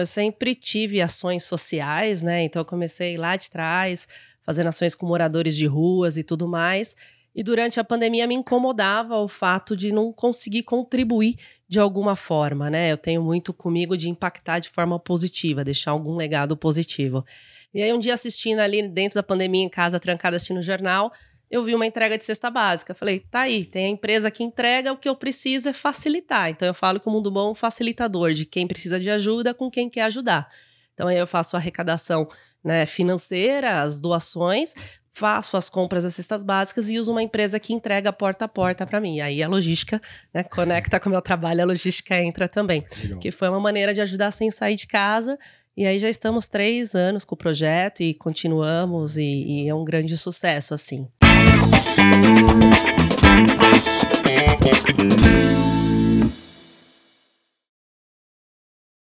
Eu sempre tive ações sociais, né? Então eu comecei lá de trás, fazendo ações com moradores de ruas e tudo mais. E durante a pandemia me incomodava o fato de não conseguir contribuir de alguma forma, né? Eu tenho muito comigo de impactar de forma positiva, deixar algum legado positivo. E aí um dia assistindo ali dentro da pandemia em casa, trancada assistindo o jornal, eu vi uma entrega de cesta básica. Falei, tá aí, tem a empresa que entrega, o que eu preciso é facilitar. Então eu falo que o Mundo Bom é um facilitador de quem precisa de ajuda com quem quer ajudar. Então aí eu faço a arrecadação né, financeira, as doações, faço as compras das cestas básicas e uso uma empresa que entrega porta a porta para mim. Aí a logística né, conecta com o meu trabalho, a logística entra também. Legal. Que foi uma maneira de ajudar sem sair de casa. E aí já estamos três anos com o projeto e continuamos, e, e é um grande sucesso, assim.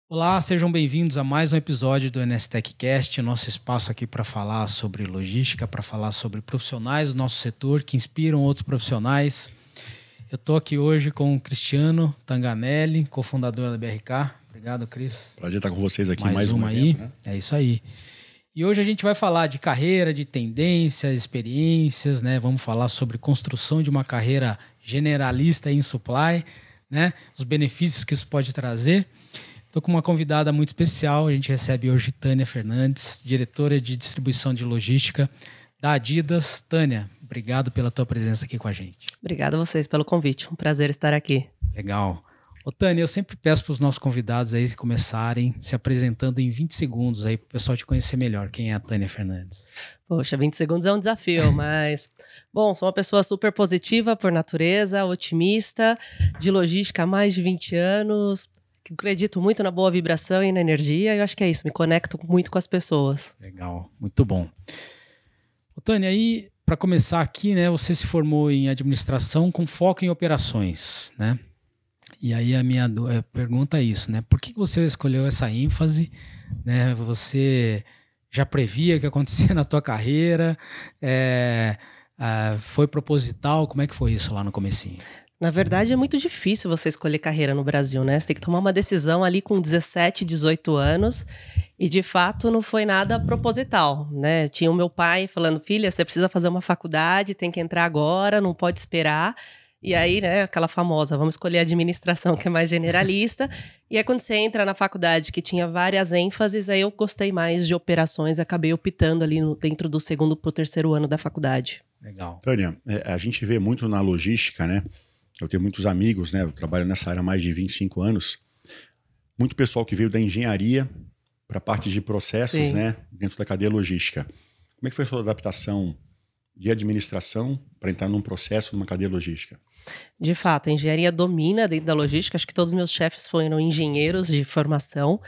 Olá, sejam bem-vindos a mais um episódio do NSTech Cast, nosso espaço aqui para falar sobre logística, para falar sobre profissionais do nosso setor que inspiram outros profissionais. Eu estou aqui hoje com o Cristiano Tanganelli, cofundador da BRK. Obrigado, Cris. Prazer estar com vocês aqui mais, mais uma aí. né? É isso aí. E hoje a gente vai falar de carreira, de tendências, experiências, né? Vamos falar sobre construção de uma carreira generalista em supply, né? Os benefícios que isso pode trazer. Estou com uma convidada muito especial. A gente recebe hoje Tânia Fernandes, diretora de distribuição de logística da Adidas. Tânia, obrigado pela tua presença aqui com a gente. Obrigada a vocês pelo convite. Um prazer estar aqui. Legal. Ô, Tânia, eu sempre peço para os nossos convidados aí começarem se apresentando em 20 segundos aí para o pessoal te conhecer melhor. Quem é a Tânia Fernandes? Poxa, 20 segundos é um desafio, mas. Bom, sou uma pessoa super positiva por natureza, otimista, de logística há mais de 20 anos, acredito muito na boa vibração e na energia. Eu acho que é isso, me conecto muito com as pessoas. Legal, muito bom. Ô, Tânia, aí, para começar aqui, né, você se formou em administração com foco em operações, né? E aí a minha é, pergunta é isso, né? Por que você escolheu essa ênfase? Né? Você já previa que acontecia na tua carreira? É, foi proposital? Como é que foi isso lá no comecinho? Na verdade, é muito difícil você escolher carreira no Brasil, né? Você tem que tomar uma decisão ali com 17, 18 anos. E de fato não foi nada proposital, né? Tinha o meu pai falando: filha, você precisa fazer uma faculdade, tem que entrar agora, não pode esperar. E aí, né, aquela famosa, vamos escolher a administração, que é mais generalista. e aí, quando você entra na faculdade, que tinha várias ênfases, aí eu gostei mais de operações, acabei optando ali no, dentro do segundo para o terceiro ano da faculdade. Legal. Tânia, é, a gente vê muito na logística, né? Eu tenho muitos amigos, né? Eu trabalho nessa área há mais de 25 anos. Muito pessoal que veio da engenharia para a parte de processos, Sim. né? Dentro da cadeia logística. Como é que foi a sua adaptação de administração para entrar num processo, numa cadeia logística? De fato, a engenharia domina dentro da logística. Acho que todos os meus chefes foram engenheiros de formação.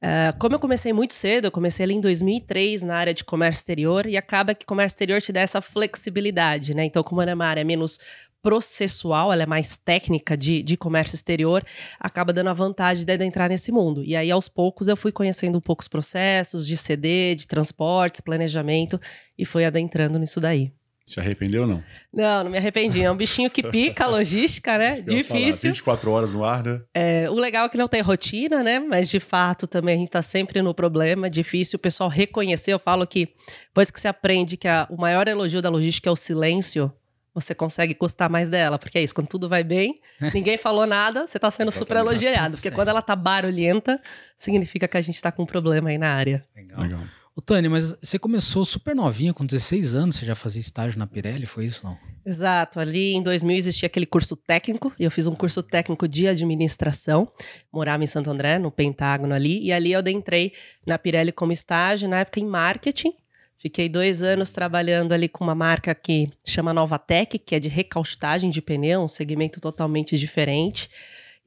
Uh, como eu comecei muito cedo, eu comecei ali em 2003 na área de comércio exterior e acaba que comércio exterior te dá essa flexibilidade, né? Então, como é uma área menos processual, ela é mais técnica de, de comércio exterior, acaba dando a vantagem de, de entrar nesse mundo. E aí, aos poucos, eu fui conhecendo um pouco os processos de CD, de transportes, planejamento, e fui adentrando nisso daí. Se arrependeu ou não? Não, não me arrependi. É um bichinho que pica a logística, né? Difícil. 24 horas no ar, né? É, o legal é que não tem rotina, né? Mas de fato também a gente tá sempre no problema. É difícil o pessoal reconhecer. Eu falo que depois que você aprende que a, o maior elogio da logística é o silêncio, você consegue gostar mais dela. Porque é isso, quando tudo vai bem, ninguém falou nada, você tá sendo super elogiado. Porque quando ela tá barulhenta, significa que a gente tá com um problema aí na área. Legal. Legal. Ô, Tânia, mas você começou super novinha, com 16 anos, você já fazia estágio na Pirelli, foi isso não? Exato, ali em 2000 existia aquele curso técnico, e eu fiz um curso técnico de administração, morava em Santo André, no Pentágono ali, e ali eu adentrei na Pirelli como estágio, na época em marketing, Fiquei dois anos trabalhando ali com uma marca que chama Novatec, que é de recaustagem de pneu, um segmento totalmente diferente.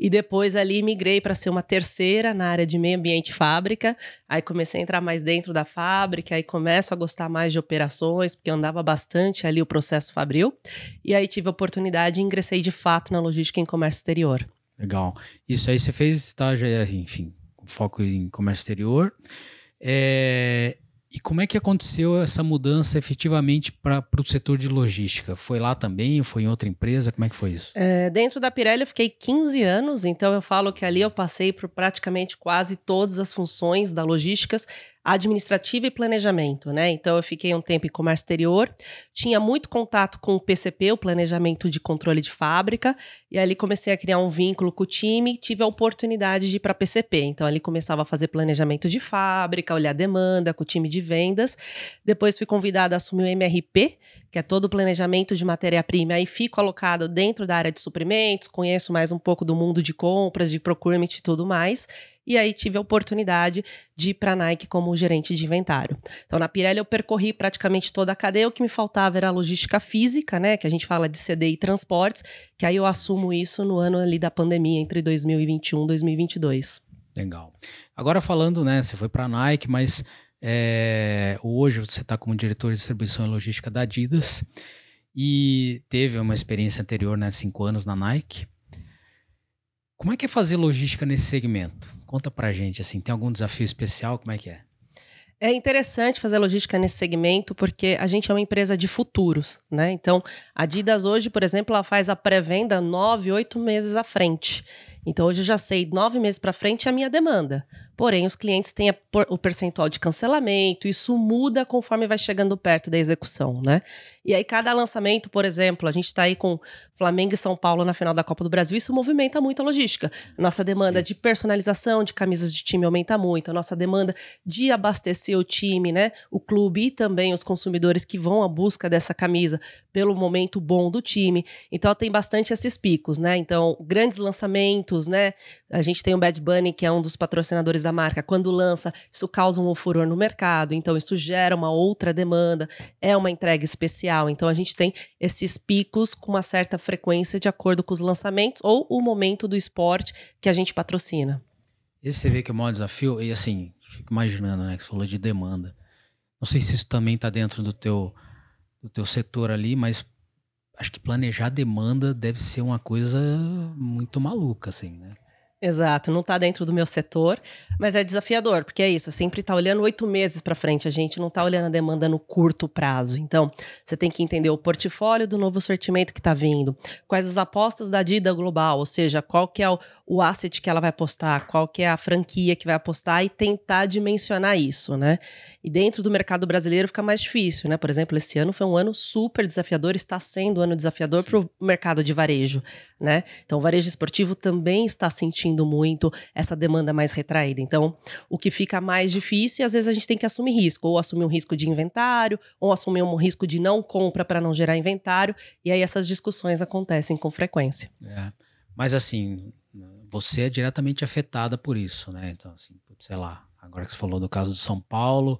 E depois ali migrei para ser uma terceira na área de meio ambiente fábrica. Aí comecei a entrar mais dentro da fábrica, aí começo a gostar mais de operações, porque andava bastante ali o processo fabril. E aí tive a oportunidade e ingressei de fato na logística em comércio exterior. Legal. Isso aí você fez estágio, enfim, foco em comércio exterior. É, E como é que aconteceu essa mudança efetivamente para o setor de logística? Foi lá também? Foi em outra empresa? Como é que foi isso? É, dentro da Pirelli eu fiquei 15 anos, então eu falo que ali eu passei por praticamente quase todas as funções da logística administrativa e planejamento, né? Então eu fiquei um tempo em comércio exterior, tinha muito contato com o PCP, o planejamento de controle de fábrica, e ali comecei a criar um vínculo com o time, tive a oportunidade de ir para PCP. Então ali começava a fazer planejamento de fábrica, olhar demanda com o time de vendas. Depois fui convidada a assumir o MRP, que é todo o planejamento de matéria-prima, aí fico alocado dentro da área de suprimentos, conheço mais um pouco do mundo de compras, de procurement e tudo mais. E aí tive a oportunidade de ir para a Nike como gerente de inventário. Então, na Pirelli eu percorri praticamente toda a cadeia. O que me faltava era a logística física, né? Que a gente fala de CD e transportes, que aí eu assumo isso no ano ali da pandemia, entre 2021 e 2022. Legal. Agora falando, né? Você foi para a Nike, mas é, hoje você está como diretor de distribuição e logística da Adidas e teve uma experiência anterior, né? Cinco anos na Nike. Como é que é fazer logística nesse segmento? Conta pra gente, assim, tem algum desafio especial? Como é que é? É interessante fazer logística nesse segmento porque a gente é uma empresa de futuros, né? Então, a Adidas hoje, por exemplo, ela faz a pré-venda nove, oito meses à frente. Então, hoje eu já sei nove meses para frente é a minha demanda. Porém, os clientes têm o percentual de cancelamento, isso muda conforme vai chegando perto da execução, né? E aí, cada lançamento, por exemplo, a gente está aí com Flamengo e São Paulo na final da Copa do Brasil, isso movimenta muito a logística. Nossa demanda Sim. de personalização de camisas de time aumenta muito, a nossa demanda de abastecer o time, né? O clube e também os consumidores que vão à busca dessa camisa pelo momento bom do time. Então, tem bastante esses picos, né? Então, grandes lançamentos, né? A gente tem o Bad Bunny, que é um dos patrocinadores da da marca, quando lança, isso causa um furor no mercado, então isso gera uma outra demanda, é uma entrega especial. Então a gente tem esses picos com uma certa frequência de acordo com os lançamentos ou o momento do esporte que a gente patrocina. Esse você vê que é o maior desafio, e assim, fico imaginando, né, que você falou de demanda. Não sei se isso também está dentro do teu, do teu setor ali, mas acho que planejar demanda deve ser uma coisa muito maluca, assim, né? Exato, não está dentro do meu setor, mas é desafiador, porque é isso, sempre está olhando oito meses para frente, a gente não está olhando a demanda no curto prazo. Então, você tem que entender o portfólio do novo sortimento que está vindo, quais as apostas da Dida global, ou seja, qual que é o, o asset que ela vai apostar, qual que é a franquia que vai apostar e tentar dimensionar isso, né? E dentro do mercado brasileiro fica mais difícil, né? Por exemplo, esse ano foi um ano super desafiador, está sendo um ano desafiador para o mercado de varejo, né? Então, o varejo esportivo também está sentindo muito essa demanda mais retraída. Então, o que fica mais difícil, e às vezes a gente tem que assumir risco, ou assumir um risco de inventário, ou assumir um risco de não compra para não gerar inventário, e aí essas discussões acontecem com frequência. É. Mas assim, você é diretamente afetada por isso, né? Então, assim, sei lá, agora que você falou do caso de São Paulo,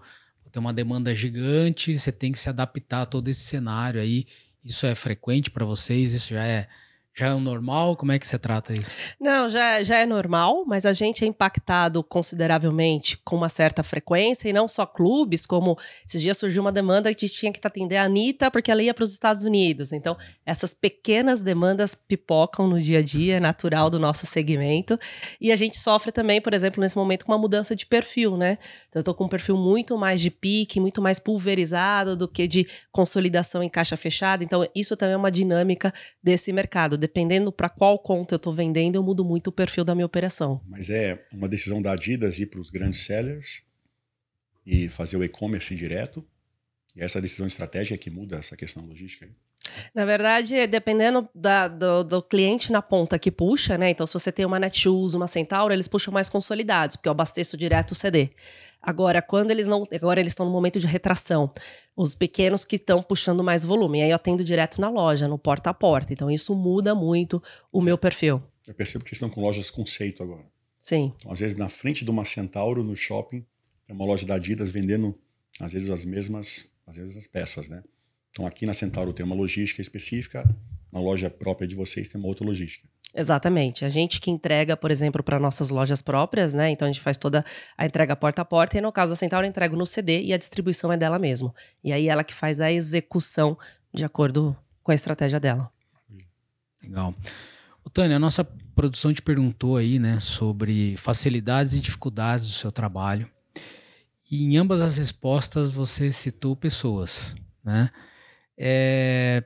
tem uma demanda gigante, você tem que se adaptar a todo esse cenário aí. Isso é frequente para vocês? Isso já é já é o normal? Como é que você trata isso? Não, já, já é normal, mas a gente é impactado consideravelmente com uma certa frequência, e não só clubes, como esses dias surgiu uma demanda que tinha que atender a Anitta porque ela ia para os Estados Unidos. Então, essas pequenas demandas pipocam no dia a dia, é natural do nosso segmento. E a gente sofre também, por exemplo, nesse momento, com uma mudança de perfil, né? Então, eu estou com um perfil muito mais de pique, muito mais pulverizado do que de consolidação em caixa fechada. Então, isso também é uma dinâmica desse mercado dependendo para qual conta eu estou vendendo, eu mudo muito o perfil da minha operação. Mas é uma decisão da Adidas ir para os grandes sellers e fazer o e-commerce direto. E essa decisão estratégica que muda essa questão logística aí. Na verdade, dependendo da, do, do, cliente na ponta que puxa, né? Então, se você tem uma Netshoes, uma Centauro, eles puxam mais consolidados, porque eu abasteço direto o CD. Agora, quando eles não. Agora eles estão no momento de retração. Os pequenos que estão puxando mais volume. E aí eu atendo direto na loja, no porta a porta. Então, isso muda muito o meu perfil. Eu percebo que estão com lojas conceito agora. Sim. Então, às vezes, na frente de uma Centauro, no shopping, tem uma loja da Adidas vendendo, às vezes, as mesmas, às vezes, as peças, né? Então, aqui na Centauro tem uma logística específica, na loja própria de vocês tem uma outra logística. Exatamente. A gente que entrega, por exemplo, para nossas lojas próprias, né? Então a gente faz toda a entrega porta a porta, e no caso da Centauro, eu entrego no CD e a distribuição é dela mesmo. E aí ela que faz a execução de acordo com a estratégia dela. Legal. O Tânia, a nossa produção te perguntou aí, né, sobre facilidades e dificuldades do seu trabalho. E em ambas as respostas você citou pessoas, né? É,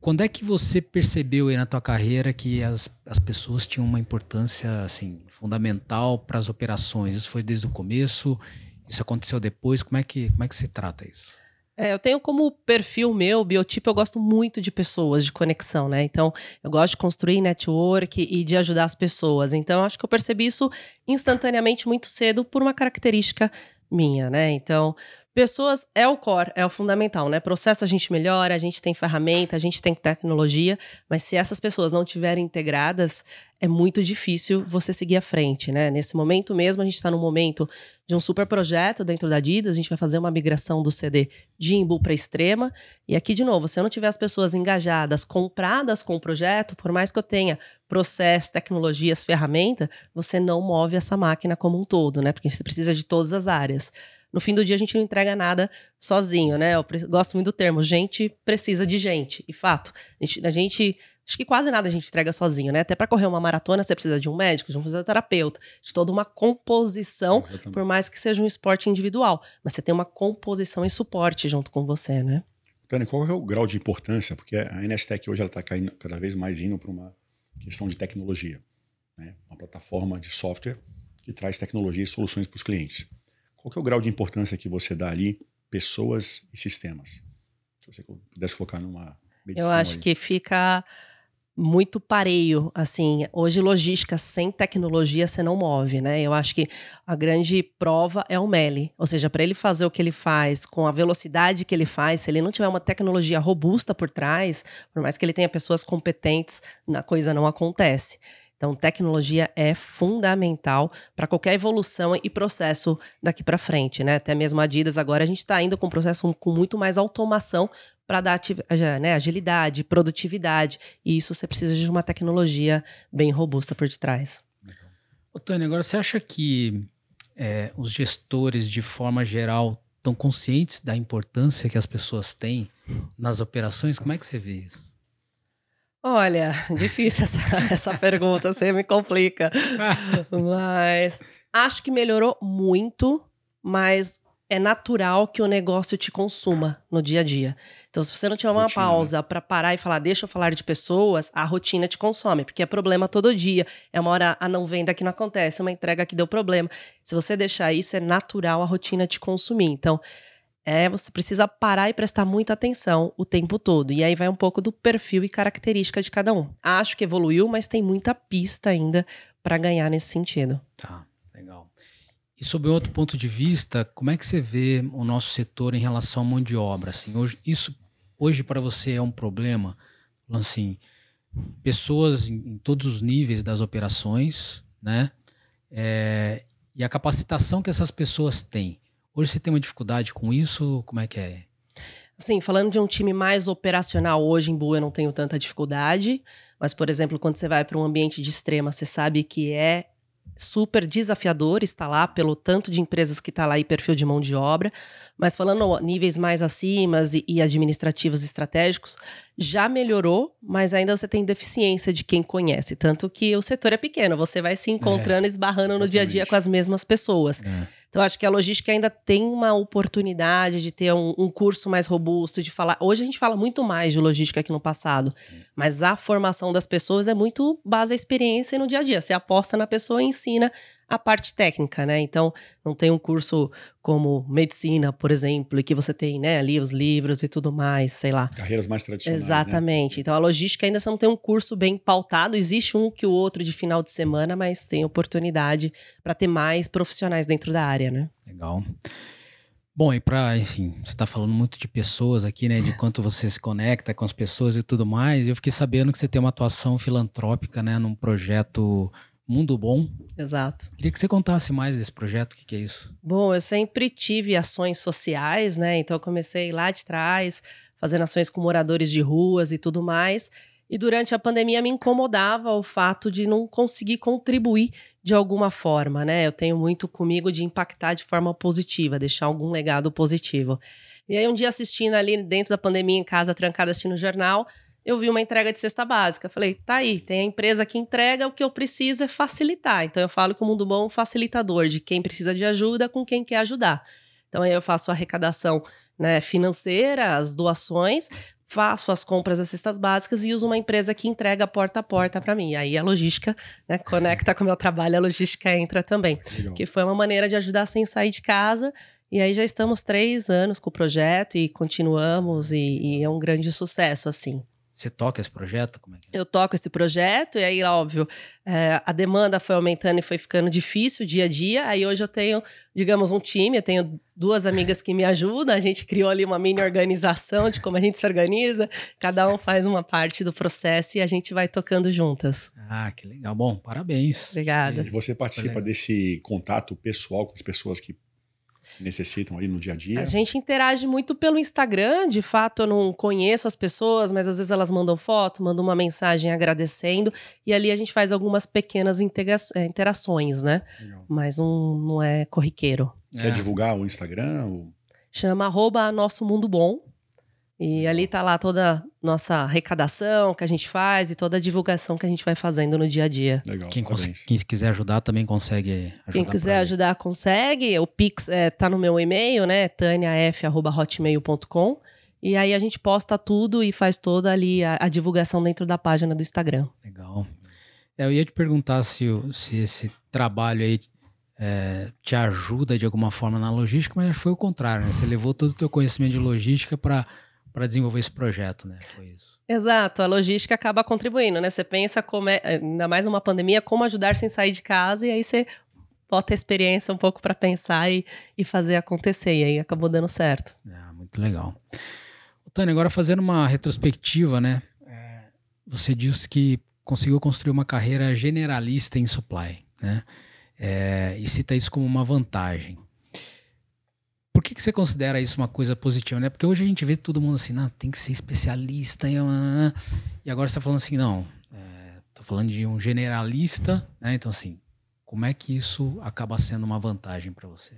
quando é que você percebeu aí na tua carreira que as, as pessoas tinham uma importância assim fundamental para as operações? Isso foi desde o começo? Isso aconteceu depois? Como é que como é que se trata isso? É, eu tenho como perfil meu, biotipo, eu gosto muito de pessoas, de conexão, né? Então, eu gosto de construir network e de ajudar as pessoas. Então, acho que eu percebi isso instantaneamente muito cedo por uma característica minha, né? Então, Pessoas é o core, é o fundamental, né? Processo a gente melhora, a gente tem ferramenta, a gente tem tecnologia, mas se essas pessoas não estiverem integradas, é muito difícil você seguir à frente, né? Nesse momento mesmo, a gente está no momento de um super projeto dentro da Adidas, a gente vai fazer uma migração do CD de Imbu para Extrema, e aqui, de novo, se eu não tiver as pessoas engajadas, compradas com o projeto, por mais que eu tenha processo, tecnologias, ferramenta, você não move essa máquina como um todo, né? Porque você precisa de todas as áreas no fim do dia a gente não entrega nada sozinho, né? Eu gosto muito do termo, gente precisa de gente. E fato, a gente, a gente acho que quase nada a gente entrega sozinho, né? Até para correr uma maratona você precisa de um médico, de um fisioterapeuta, de toda uma composição, Exatamente. por mais que seja um esporte individual, mas você tem uma composição e suporte junto com você, né? Tânia, qual é o grau de importância? Porque a NSTEC hoje ela está cada vez mais indo para uma questão de tecnologia, né? Uma plataforma de software que traz tecnologia e soluções para os clientes. Qual é o grau de importância que você dá ali, pessoas e sistemas? Se você pudesse colocar numa medição Eu acho aí. que fica muito pareio, assim, hoje logística sem tecnologia você não move, né? Eu acho que a grande prova é o Meli, ou seja, para ele fazer o que ele faz com a velocidade que ele faz, se ele não tiver uma tecnologia robusta por trás, por mais que ele tenha pessoas competentes, a coisa não acontece. Então, tecnologia é fundamental para qualquer evolução e processo daqui para frente, né? Até mesmo a Adidas agora a gente está indo com um processo com muito mais automação para dar né, agilidade, produtividade. E isso você precisa de uma tecnologia bem robusta por detrás. Ô, Tânia, agora você acha que é, os gestores, de forma geral, estão conscientes da importância que as pessoas têm nas operações? Como é que você vê isso? Olha, difícil essa, essa pergunta, você me complica. mas acho que melhorou muito, mas é natural que o negócio te consuma no dia a dia. Então, se você não tiver uma rotina, pausa para parar e falar, deixa eu falar de pessoas, a rotina te consome, porque é problema todo dia. É uma hora a não venda que não acontece, uma entrega que deu problema. Se você deixar isso, é natural a rotina te consumir. Então, é, você precisa parar e prestar muita atenção o tempo todo. E aí vai um pouco do perfil e característica de cada um. Acho que evoluiu, mas tem muita pista ainda para ganhar nesse sentido. Tá, legal. E sob outro ponto de vista, como é que você vê o nosso setor em relação à mão de obra? Assim, hoje, isso hoje para você é um problema? Assim, pessoas em, em todos os níveis das operações, né? É, e a capacitação que essas pessoas têm Hoje você tem uma dificuldade com isso? Como é que é? Sim, falando de um time mais operacional, hoje em Boa eu não tenho tanta dificuldade, mas, por exemplo, quando você vai para um ambiente de extrema, você sabe que é super desafiador estar lá pelo tanto de empresas que está lá e perfil de mão de obra, mas falando níveis mais acima e, e administrativos estratégicos, já melhorou, mas ainda você tem deficiência de quem conhece, tanto que o setor é pequeno, você vai se encontrando, é, esbarrando no dia a dia com as mesmas pessoas. É. Então, acho que a logística ainda tem uma oportunidade de ter um, um, curso mais robusto, de falar. Hoje a gente fala muito mais de logística que no passado, mas a formação das pessoas é muito base à experiência no dia a dia. Você aposta na pessoa e ensina a parte técnica, né? Então, não tem um curso como medicina, por exemplo, e que você tem, né, ali os livros e tudo mais, sei lá. Carreiras mais tradicionais. Né? Exatamente. Né? Então, a logística ainda você não tem um curso bem pautado, existe um que o outro de final de semana, mas tem oportunidade para ter mais profissionais dentro da área, né? Legal. Bom, e para, enfim, você está falando muito de pessoas aqui, né? De quanto você se conecta com as pessoas e tudo mais. Eu fiquei sabendo que você tem uma atuação filantrópica, né? Num projeto Mundo Bom. Exato. Queria que você contasse mais desse projeto, o que, que, é isso? Bom, eu sempre tive ações sociais, né? Então eu comecei lá de trás, fazendo ações com moradores de ruas e tudo mais. E durante a pandemia me incomodava o fato de não conseguir contribuir de alguma forma, né? Eu tenho muito comigo de impactar de forma positiva, deixar algum legado positivo. E aí um dia assistindo ali dentro da pandemia em casa, trancada assistindo o jornal, eu vi uma entrega de cesta básica. Falei, tá aí, tem a empresa que entrega, o que eu preciso é facilitar. Então eu falo que o Mundo Bom é um facilitador de quem precisa de ajuda com quem quer ajudar. Então aí eu faço a arrecadação né, financeira, as doações, faço as compras das cestas básicas e uso uma empresa que entrega porta a porta para mim. Aí a logística né, conecta com o meu trabalho, a logística entra também. Legal. Que foi uma maneira de ajudar sem sair de casa. E aí já estamos três anos com o projeto e continuamos, e, e é um grande sucesso, assim. Você toca esse projeto? Como é que é? Eu toco esse projeto, e aí, óbvio, é, a demanda foi aumentando e foi ficando difícil dia a dia. Aí hoje eu tenho, digamos, um time, eu tenho duas amigas que me ajudam. A gente criou ali uma mini organização de como a gente se organiza. Cada um faz uma parte do processo e a gente vai tocando juntas. Ah, que legal. Bom, parabéns. Obrigada. E você participa desse contato pessoal com as pessoas que necessitam ali no dia a dia? A gente interage muito pelo Instagram, de fato eu não conheço as pessoas, mas às vezes elas mandam foto, mandam uma mensagem agradecendo, e ali a gente faz algumas pequenas é, interações, né? Legal. Mas um, não é corriqueiro. Quer é. divulgar o Instagram? Ou... Chama arroba Nosso Mundo Bom. E ali tá lá toda nossa arrecadação que a gente faz e toda a divulgação que a gente vai fazendo no dia a dia. Legal, quem, quem quiser ajudar também consegue ajudar. Quem quiser ajudar consegue. O Pix é, tá no meu e-mail, né? taniaf.hotmail.com. E aí a gente posta tudo e faz toda ali a, a divulgação dentro da página do Instagram. Legal. É, eu ia te perguntar se, se esse trabalho aí é, te ajuda de alguma forma na logística, mas foi o contrário, né? Você levou todo o teu conhecimento de logística para para desenvolver esse projeto, né? Foi isso. Exato, a logística acaba contribuindo, né? Você pensa como é, ainda mais numa pandemia, como ajudar sem sair de casa e aí você bota a experiência um pouco para pensar e, e fazer acontecer e aí acabou dando certo. É, muito legal. Tânia, agora fazendo uma retrospectiva, né? É, você disse que conseguiu construir uma carreira generalista em supply, né? É, e cita isso como uma vantagem. Por que, que você considera isso uma coisa positiva, né? Porque hoje a gente vê todo mundo assim, não, tem que ser especialista. E, e agora você está falando assim, não, é, falando de um generalista, né? Então, assim, como é que isso acaba sendo uma vantagem para você?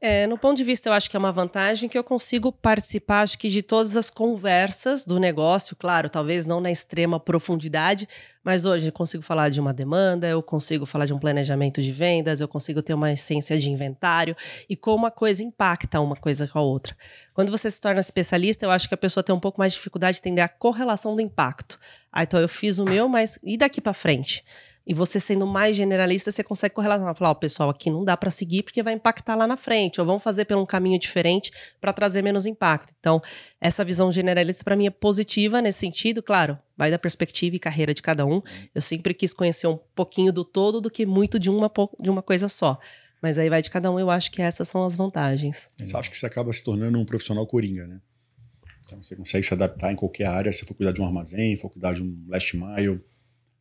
É, no ponto de vista, eu acho que é uma vantagem que eu consigo participar, acho que de todas as conversas do negócio, claro, talvez não na extrema profundidade, mas hoje eu consigo falar de uma demanda, eu consigo falar de um planejamento de vendas, eu consigo ter uma essência de inventário e como uma coisa impacta uma coisa com a outra. Quando você se torna especialista, eu acho que a pessoa tem um pouco mais de dificuldade de entender a correlação do impacto. Ah, então eu fiz o meu, mas e daqui para frente? E você sendo mais generalista, você consegue correlacionar. Falar, ó, oh, pessoal, aqui não dá para seguir porque vai impactar lá na frente. Ou vão fazer por um caminho diferente para trazer menos impacto. Então, essa visão generalista para mim é positiva nesse sentido. Claro, vai da perspectiva e carreira de cada um. Eu sempre quis conhecer um pouquinho do todo do que muito de uma, de uma coisa só. Mas aí vai de cada um, eu acho que essas são as vantagens. Você acha que você acaba se tornando um profissional coringa, né? Então você consegue se adaptar em qualquer área, se for cuidar de um armazém, for cuidar de um last mile,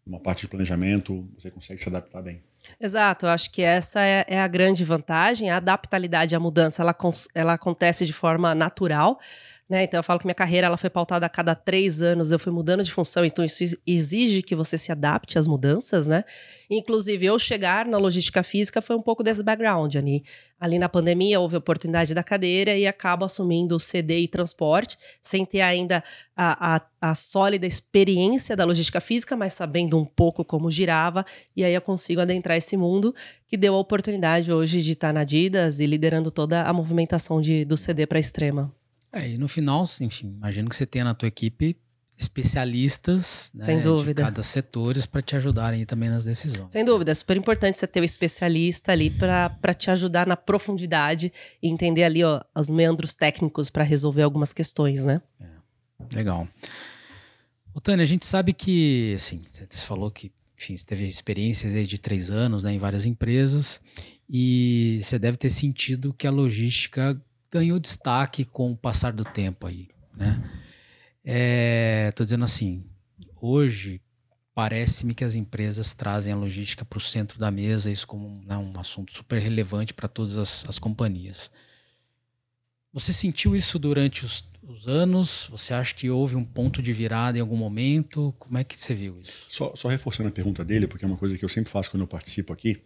uma parte de planejamento, você consegue se adaptar bem. Exato, eu acho que essa é, é a grande vantagem. A adaptabilidade à mudança ela, ela acontece de forma natural. Né? Então eu falo que minha carreira ela foi pautada a cada três anos, eu fui mudando de função, então isso exige que você se adapte às mudanças, né? Inclusive, eu chegar na logística física foi um pouco desse background ali. Ali na pandemia houve oportunidade da cadeira e acabo assumindo o CD e transporte, sem ter ainda a, a, a sólida experiência da logística física, mas sabendo um pouco como girava, e aí eu consigo adentrar esse mundo que deu a oportunidade hoje de estar na Adidas e liderando toda a movimentação de, do CD para extrema. É, e no final, enfim, imagino que você tenha na tua equipe especialistas né, Sem dúvida. de cada setores para te ajudarem também nas decisões. Sem dúvida, é super importante você ter o um especialista ali para te ajudar na profundidade e entender ali ó, os meandros técnicos para resolver algumas questões, né? É. Legal. Ô, Tânia, a gente sabe que, assim, você falou que, enfim, você teve experiências aí de três anos né, em várias empresas e você deve ter sentido que a logística ganhou destaque com o passar do tempo aí, né? É, tô dizendo assim, hoje parece-me que as empresas trazem a logística para o centro da mesa, isso como né, um assunto super relevante para todas as, as, companhias. Você sentiu isso durante os, os, anos? Você acha que houve um ponto de virada em algum momento? Como é que você viu isso? Só, só reforçando a pergunta dele, porque é uma coisa que eu sempre faço quando eu participo aqui.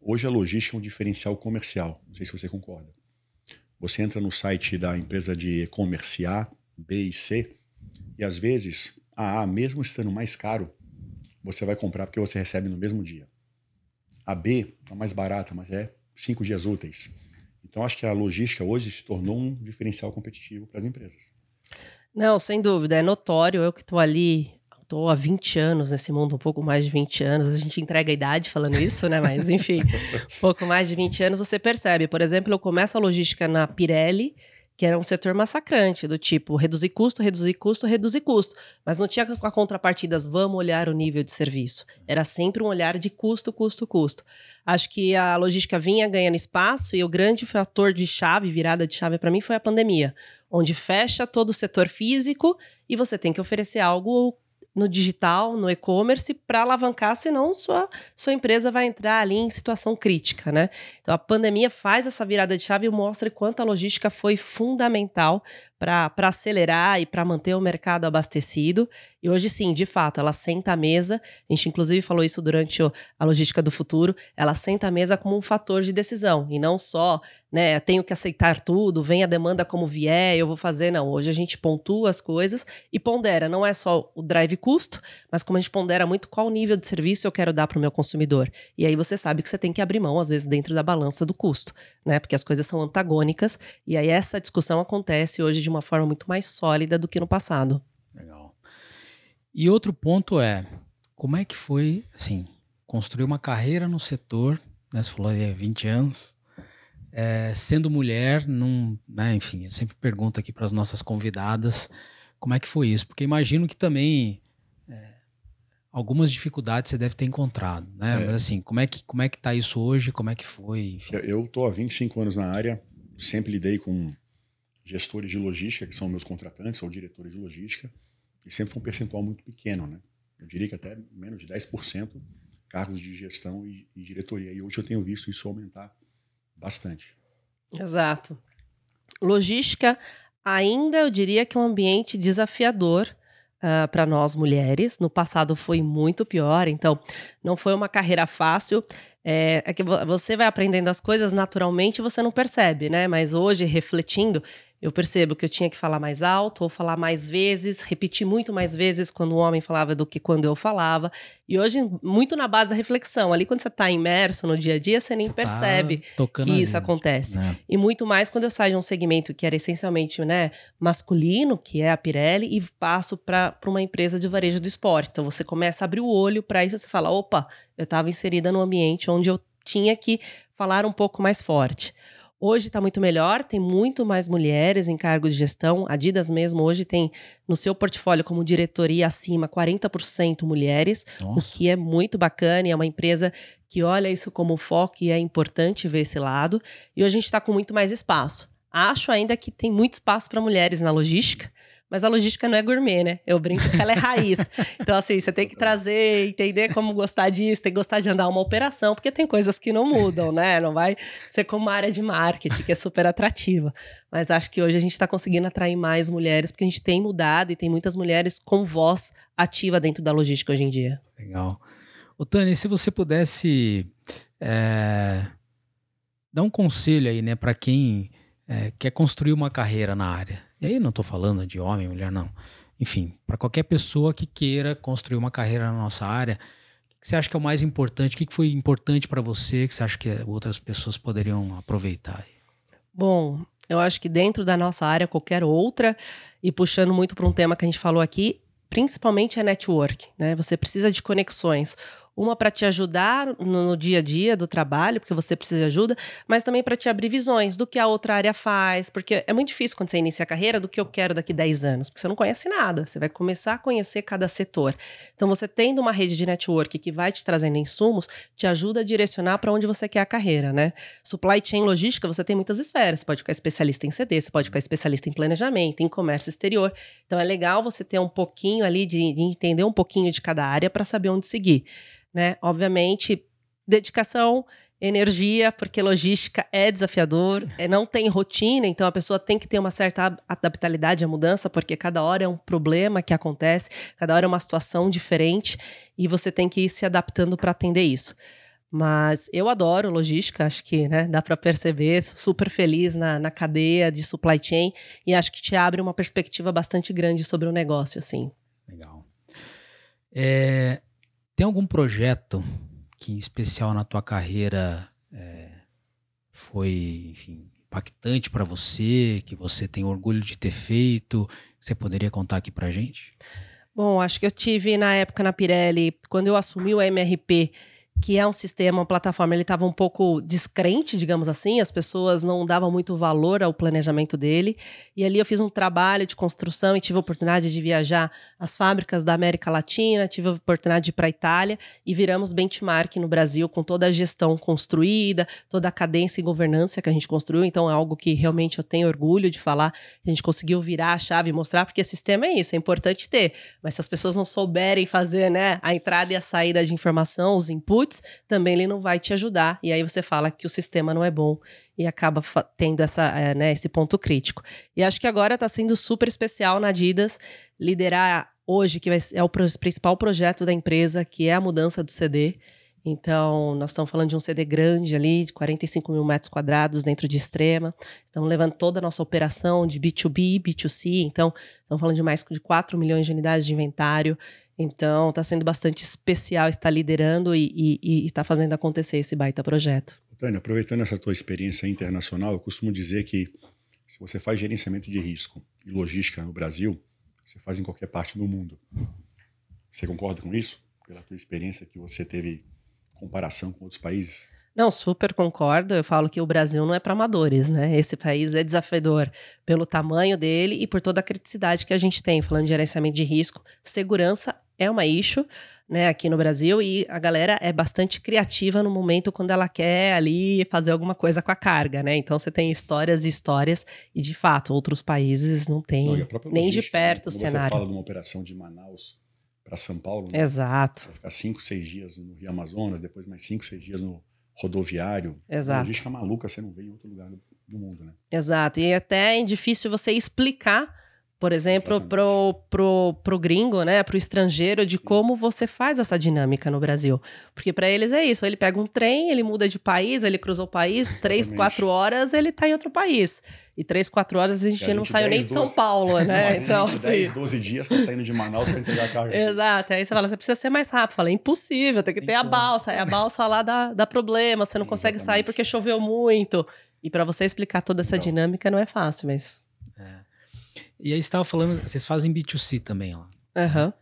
Hoje a logística é um diferencial comercial. Não sei se você concorda. Você entra no site da empresa de e-commerce A, B e C, E às vezes, a A, mesmo estando mais caro, você vai comprar porque você recebe no mesmo dia. A B é mais barata, mas é cinco dias úteis. Então, acho que a logística hoje se tornou um diferencial competitivo para as empresas. Não, sem dúvida, é notório. Eu que estou ali, estou há 20 anos nesse mundo, um pouco mais de 20 anos. A gente entrega a idade falando isso, né? Mas, enfim, um pouco mais de 20 anos, você percebe. Por exemplo, eu começo a logística na Pirelli que era um setor massacrante, do tipo reduzir custo, reduzir custo, reduzir custo. Mas não tinha a contrapartidas, vamos olhar o nível de serviço. Era sempre um olhar de custo, custo, custo. Acho que a logística vinha ganhando espaço e o grande fator de chave, virada de chave para mim, foi a pandemia, onde fecha todo o setor físico e você tem que oferecer algo no digital, no e-commerce, para alavancar, senão sua, sua empresa vai entrar ali em situação crítica, né? Então a pandemia faz essa virada de chave e mostra quanto a logística foi fundamental para acelerar e para manter o mercado abastecido. E hoje, sim, de fato, ela senta à mesa. A gente, inclusive, falou isso durante a logística do futuro. Ela senta à mesa como um fator de decisão e não só, né, tenho que aceitar tudo, vem a demanda como vier, eu vou fazer. Não, hoje a gente pontua as coisas e pondera. Não é só o drive custo, mas como a gente pondera muito qual nível de serviço eu quero dar para o meu consumidor. E aí você sabe que você tem que abrir mão, às vezes, dentro da balança do custo, né? Porque as coisas são antagônicas. E aí essa discussão acontece hoje de uma forma muito mais sólida do que no passado. Legal. E outro ponto é, como é que foi, assim, construir uma carreira no setor, né, você falou aí 20 anos, é, sendo mulher, num, né, enfim, eu sempre pergunto aqui para as nossas convidadas como é que foi isso, porque imagino que também é, algumas dificuldades você deve ter encontrado, né? É. Mas assim, como é que como é que tá isso hoje? Como é que foi? Enfim. Eu estou há 25 anos na área, sempre lidei com gestores de logística, que são meus contratantes, ou diretores de logística, e sempre foi um percentual muito pequeno, né? Eu diria que até menos de 10% cargos de gestão e, e diretoria. E hoje eu tenho visto isso aumentar bastante. Exato. Logística ainda eu diria que é um ambiente desafiador uh, ah, para nós mulheres. No passado foi muito pior, então não foi uma carreira fácil. É, é que você vai aprendendo as coisas naturalmente, você não percebe, né? Mas hoje, refletindo, eu percebo que eu tinha que falar mais alto ou falar mais vezes, repetir muito mais vezes quando o homem falava do que quando eu falava. E hoje, muito na base da reflexão. Ali, quando você está imerso no dia a dia, você nem tá percebe que isso acontece. Né? E muito mais quando eu saio de um segmento que era essencialmente né, masculino, que é a Pirelli, e passo para uma empresa de varejo do esporte. Então, você começa a abrir o olho para isso e você fala: opa, eu estava inserida num ambiente onde eu tinha que falar um pouco mais forte. Hoje está muito melhor, tem muito mais mulheres em cargo de gestão. A Adidas mesmo hoje tem no seu portfólio como diretoria acima 40% mulheres, Nossa. o que é muito bacana e é uma empresa que olha isso como foco e é importante ver esse lado. E hoje a gente está com muito mais espaço. Acho ainda que tem muito espaço para mulheres na logística, mas a logística não é gourmet, né? Eu brinco que ela é raiz. Então, assim, você tem que trazer, entender como gostar disso, tem que gostar de andar uma operação, porque tem coisas que não mudam, né? Não vai ser como uma área de marketing, que é super atrativa. Mas acho que hoje a gente está conseguindo atrair mais mulheres, porque a gente tem mudado e tem muitas mulheres com voz ativa dentro da logística hoje em dia. Legal. Ô, Tânia, se você pudesse é, dar um conselho aí, né, para quem é, quer construir uma carreira na área e aí não estou falando de homem, mulher, não. Enfim, para qualquer pessoa que queira construir uma carreira na nossa área, o que você acha que é o mais importante? O que foi importante para você que você acha que outras pessoas poderiam aproveitar? Bom, eu acho que dentro da nossa área, qualquer outra, e puxando muito para um tema que a gente falou aqui, principalmente é network, né? Você precisa de conexões. Uma para te ajudar no, no, dia a dia do trabalho, porque você precisa de ajuda, mas também para te abrir visões do que a outra área faz, porque é muito difícil quando você inicia a carreira do que eu quero daqui 10 anos, porque você não conhece nada, você vai começar a conhecer cada setor. Então, você tendo uma rede de network que vai te trazendo insumos, te ajuda a direcionar para onde você quer a carreira, né? Supply chain logística, você tem muitas esferas, você pode ficar especialista em CD, você pode ficar especialista em planejamento, em comércio exterior. Então, é legal você ter um pouquinho ali de, de entender um pouquinho de cada área para saber onde seguir né? Obviamente, dedicação, energia, porque logística é desafiador, é, não tem rotina, então a pessoa tem que ter uma certa adaptabilidade à mudança, porque cada hora é um problema que acontece, cada hora é uma situação diferente e você tem que ir se adaptando para atender isso. Mas eu adoro logística, acho que né, dá para perceber, sou super feliz na, na cadeia de supply chain e acho que te abre uma perspectiva bastante grande sobre o negócio, assim. Legal. É, tem algum projeto que, em especial na tua carreira, é, foi, enfim, impactante para você, que você tem orgulho de ter feito? Você poderia contar aqui para gente? Bom, acho que eu tive na época na Pirelli, quando eu assumi o MRP, que é um sistema, uma plataforma, ele estava um pouco descrente, digamos assim, as pessoas não davam muito valor ao planejamento dele. E ali eu fiz um trabalho de construção e tive a oportunidade de viajar às fábricas da América Latina, tive a oportunidade de ir para a Itália e viramos benchmark no Brasil com toda a gestão construída, toda a cadência e governança que a gente construiu. Então é algo que realmente eu tenho orgulho de falar. A gente conseguiu virar a chave e mostrar, porque sistema é isso, é importante ter. Mas se as pessoas não souberem fazer né, a entrada e a saída de informação, os inputs, também ele não vai te ajudar. E aí você fala que o sistema não é bom e acaba tendo essa, é, né, esse ponto crítico. E acho que agora está sendo super especial na Adidas liderar hoje, que é o principal projeto da empresa, que é a mudança do CD. Então, nós estamos falando de um CD grande ali, de 45 mil metros quadrados dentro de Extrema. Estamos levando toda a nossa operação de B2B, B2C. Então, estamos falando de mais de 4 milhões de unidades de inventário. Então, está sendo bastante especial estar liderando e estar tá fazendo acontecer esse baita projeto. Tânia, aproveitando essa tua experiência internacional, eu costumo dizer que se você faz gerenciamento de risco e logística no Brasil, você faz em qualquer parte do mundo. Você concorda com isso? Pela tua experiência que você teve comparação com outros países? Não, super concordo. Eu falo que o Brasil não é para amadores, né? Esse país é desafiador pelo tamanho dele e por toda a criticidade que a gente tem, falando de gerenciamento de risco. Segurança é uma issue, né, aqui no Brasil, e a galera é bastante criativa no momento quando ela quer ali fazer alguma coisa com a carga, né? Então você tem histórias e histórias, e de fato, outros países não têm nem de perto né? o cenário. Você fala de uma operação de Manaus para São Paulo, né? Exato. Vai ficar cinco, seis dias no Rio Amazonas, depois mais cinco, seis dias no rodoviário. Exato. logística maluca, você não vê em outro lugar do mundo, né? Exato. E até é difícil você explicar por exemplo, pro, pro, pro gringo, né, pro estrangeiro, de como você faz essa dinâmica no Brasil. Porque para eles é isso, ele pega um trem, ele muda de país, ele cruzou o país, três, quatro horas ele tá em outro país. E três, quatro horas a gente, a gente não saiu nem de 12, São Paulo, né? então, 10, 12 assim. dias tá saindo de Manaus para entregar a carga. Exato. Aí você fala, você precisa ser mais rápido. Fala, é impossível, tem que ter a balsa. Aí a balsa lá dá, dá problema, você não consegue sair porque choveu muito. E para você explicar toda essa então. dinâmica não é fácil, mas e aí você estava falando, vocês fazem B2C também lá. Aham. Uhum.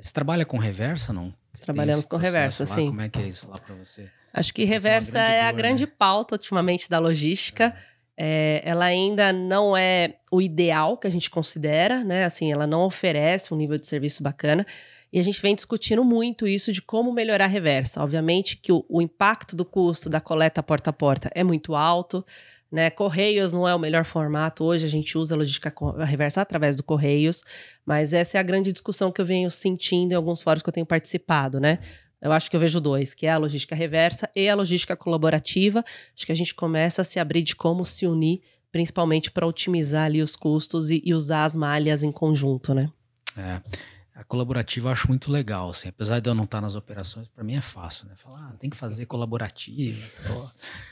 Você trabalha com reversa, não? Trabalhamos com reversa, lá? sim. Como é que é isso lá para você? Acho que reversa é, é a grande né? pauta ultimamente da logística. É. é, ela ainda não é o ideal que a gente considera, né? Assim, ela não oferece um nível de serviço bacana. E a gente vem discutindo muito isso de como melhorar a reversa. Obviamente que o, o impacto do custo da coleta porta a porta é muito alto. Né? Correios não é o melhor formato. Hoje a gente usa a logística reversa através do Correios, mas essa é a grande discussão que eu venho sentindo em alguns fóruns que eu tenho participado, né? Eu acho que eu vejo dois, que é a logística reversa e a logística colaborativa. Acho que a gente começa a se abrir de como se unir, principalmente para otimizar ali os custos e, e usar as malhas em conjunto, né? É a colaborativa eu acho muito legal, assim. Apesar de eu não estar nas operações, para mim é fácil, né? Falar, ah, tem que fazer colaborativa.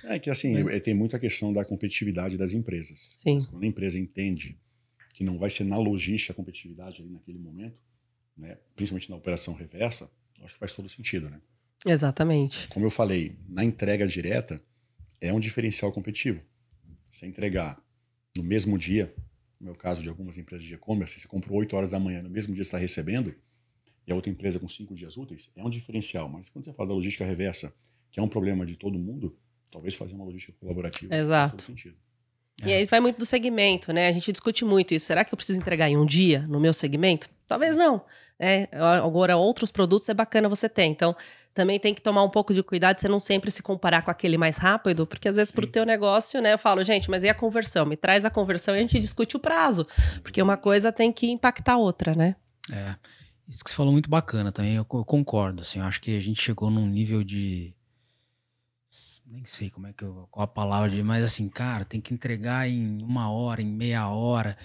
É que assim, é. tem muita questão da competitividade das empresas. Sim. Mas quando a empresa entende que não vai ser na logística a competitividade ali naquele momento, né? Principalmente na operação reversa, acho que faz todo sentido, né? Exatamente. Como eu falei, na entrega direta é um diferencial competitivo. Você entregar no mesmo dia, no meu caso de algumas empresas de e-commerce, você comprou 8 horas da manhã, no mesmo dia você está recebendo, e a outra empresa com 5 dias úteis, é um diferencial. Mas quando você fala da logística reversa, que é um problema de todo mundo, talvez fazer uma logística colaborativa Exato. faz todo sentido. E aí vai muito do segmento, né? A gente discute muito isso. Será que eu preciso entregar em um dia no meu segmento? Talvez não. Né? Agora, outros produtos é bacana você ter. Então, também tem que tomar um pouco de cuidado, você não sempre se comparar com aquele mais rápido, porque às vezes para o teu negócio, né, eu falo, gente, mas e a conversão? Me traz a conversão e a gente discute o prazo, porque uma coisa tem que impactar a outra, né? É, isso que você falou muito bacana também, eu concordo, assim, eu acho que a gente chegou num nível de nem sei como é que eu, qual a palavra de, mas assim, cara, tem que entregar em uma hora, em meia hora.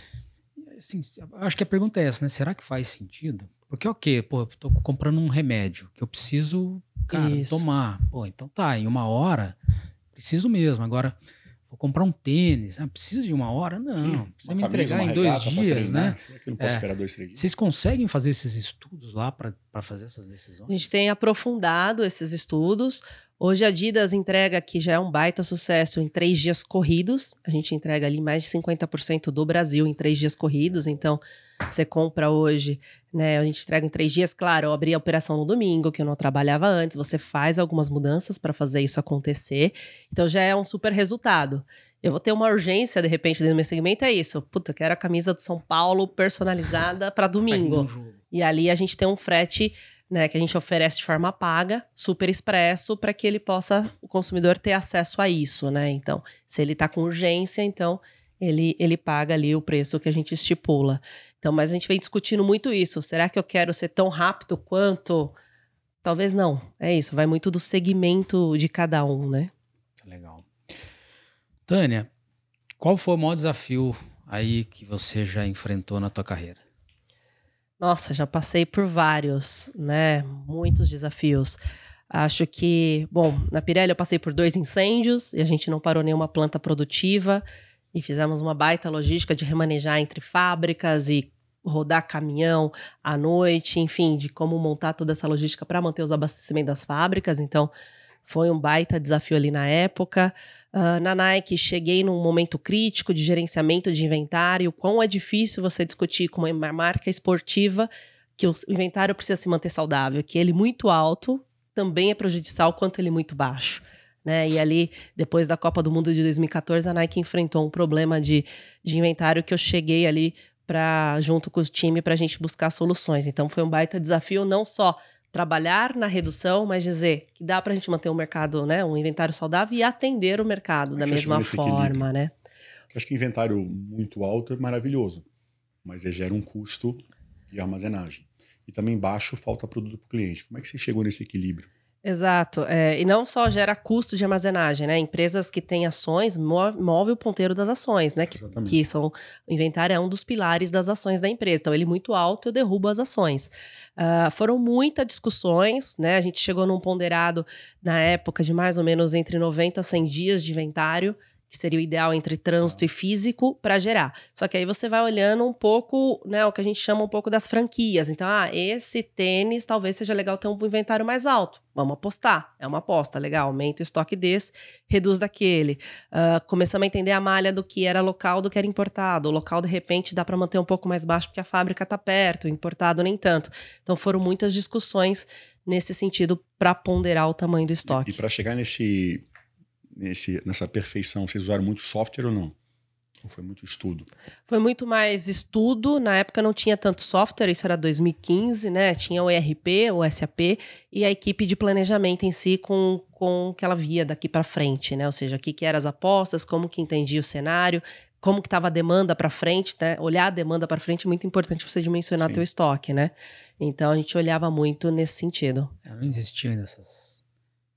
Assim, acho que a pergunta é essa, né? Será que faz sentido? Porque, ok, pô, eu tô comprando um remédio que eu preciso cara, Isso. tomar. Pô, então tá, em uma hora, preciso mesmo. Agora, vou comprar um tênis. Ah, preciso de uma hora? Não, precisa Uma me entregar em dois dias, treinar. né? Eu não posso É. esperar dois, três dias. Vocês conseguem fazer esses estudos lá para fazer essas A decisões? gente tem aprofundado esses estudos. Hoje a Adidas entrega, que já é um baita sucesso, em três dias corridos. A gente entrega ali mais de 50% do Brasil em três dias corridos. Então, você compra hoje, né? A gente entrega em três dias. Claro, eu abri a operação no domingo, que eu não trabalhava antes. Você faz algumas mudanças para fazer isso acontecer. Então, já é um super resultado. Eu vou ter uma urgência, de repente, dentro do meu segmento, é isso. Puta, eu quero a camisa do São Paulo personalizada para domingo. E ali a gente tem um frete né, que a gente oferece de forma paga, super expresso, para que ele possa, o consumidor, ter acesso a isso, né? Então, se ele está com urgência, então ele, ele paga ali o preço que a gente estipula. Então, mas a gente vem discutindo muito isso. Será que eu quero ser tão rápido quanto? Talvez não. É isso, vai muito do segmento de cada um, né? Legal. Tânia, qual foi o maior desafio aí que você já enfrentou na tua carreira? Nossa, já passei por vários, né? Muitos desafios. Acho que, bom, na Pirelli eu passei por dois incêndios e a gente não parou nenhuma planta produtiva e fizemos uma baita logística de remanejar entre fábricas e rodar caminhão à noite, enfim, de como montar toda essa logística para manter os abastecimentos das fábricas. Então, foi um baita desafio ali na época. Ah, na Nike, cheguei num momento crítico de gerenciamento de inventário. Quão é difícil você discutir com uma marca esportiva que o inventário precisa se manter saudável, que ele muito alto também é prejudicial quanto ele muito baixo. Né? E ali, depois da Copa do Mundo de 2014, a Nike enfrentou um problema de, de inventário que eu cheguei ali para junto com o time para a gente buscar soluções. Então foi um baita desafio não só trabalhar na redução, mas dizer que dá para a gente manter um mercado, né, um inventário saudável e atender o mercado da é mesma nesse forma, equilíbrio? né? Eu acho que inventário muito alto é maravilhoso, mas ele gera um custo de armazenagem. E também baixo falta produto para o cliente. Como é que você chegou nesse equilíbrio? Exato. É, e não só gera custo de armazenagem, né? Empresas que têm ações mo- move o ponteiro das ações, né? Que, que são. O inventário é um dos pilares das ações da empresa. Então, ele muito alto, eu derrubo as ações. Ah, foram muitas discussões, né? A gente chegou num ponderado na época de mais ou menos entre 90 a 100 dias de inventário, que seria o ideal entre trânsito e físico, para gerar. Só que aí você vai olhando um pouco, né? O que a gente chama um pouco das franquias. Então, ah, esse tênis talvez seja legal ter um inventário mais alto. Vamos apostar. É uma aposta, legal. Aumenta o estoque desse, reduz daquele. Ah, começamos a entender a malha do que era local do que era importado. O local, de repente, dá para manter um pouco mais baixo porque a fábrica está perto, o importado nem tanto. Então foram muitas discussões nesse sentido para ponderar o tamanho do E estoque. para chegar nesse, nesse, nessa perfeição, vocês usaram muito software ou não? Ou foi muito estudo? Foi muito mais estudo. Na época não tinha tanto software, isso era 2015, né? Tinha o ERP, o SAP e a equipe de planejamento em si com, com o que ela via daqui para frente, né? Ou seja, o que, que eram as apostas, como que entendia o cenário, como que estava a demanda para frente, né? Olhar a demanda para frente é muito importante você dimensionar Sim. teu estoque, né? Então a gente olhava muito nesse sentido. Não existiam ainda essas